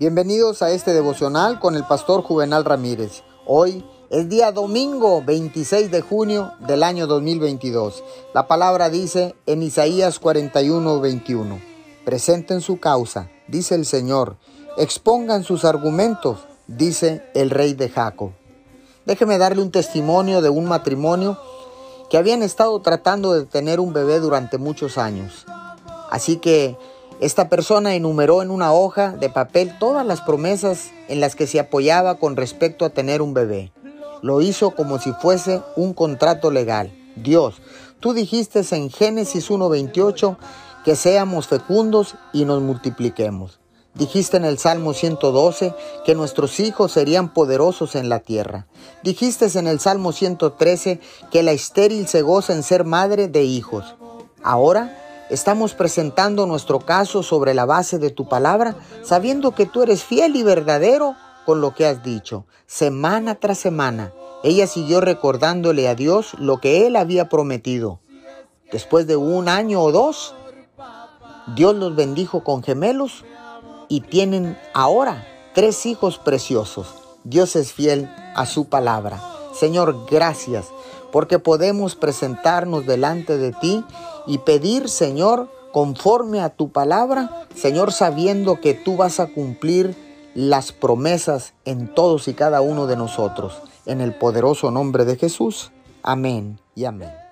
Bienvenidos a este devocional con el pastor Juvenal Ramírez. Hoy es día domingo 26 de junio del año 2022. La palabra dice en Isaías 41, 21. Presenten su causa, dice el Señor. Expongan sus argumentos, dice el rey de Jacob. Déjeme darle un testimonio de un matrimonio que habían estado tratando de tener un bebé durante muchos años. Así que esta persona enumeró en una hoja de papel todas las promesas en las que se apoyaba con respecto a tener un bebé. Lo hizo como si fuese un contrato legal. Dios, tú dijiste en Génesis 1.28 que seamos fecundos y nos multipliquemos. Dijiste en el Salmo 112 que nuestros hijos serían poderosos en la tierra. Dijiste en el Salmo 113 que la estéril se goza en ser madre de hijos. Ahora Estamos presentando nuestro caso sobre la base de tu palabra, sabiendo que tú eres fiel y verdadero con lo que has dicho. Semana tras semana, ella siguió recordándole a Dios lo que él había prometido. Después de un año o dos, Dios los bendijo con gemelos y tienen ahora tres hijos preciosos. Dios es fiel a su palabra. Señor, gracias porque podemos presentarnos delante de ti y pedir, Señor, conforme a tu palabra, Señor, sabiendo que tú vas a cumplir las promesas en todos y cada uno de nosotros. En el poderoso nombre de Jesús. Amén y amén.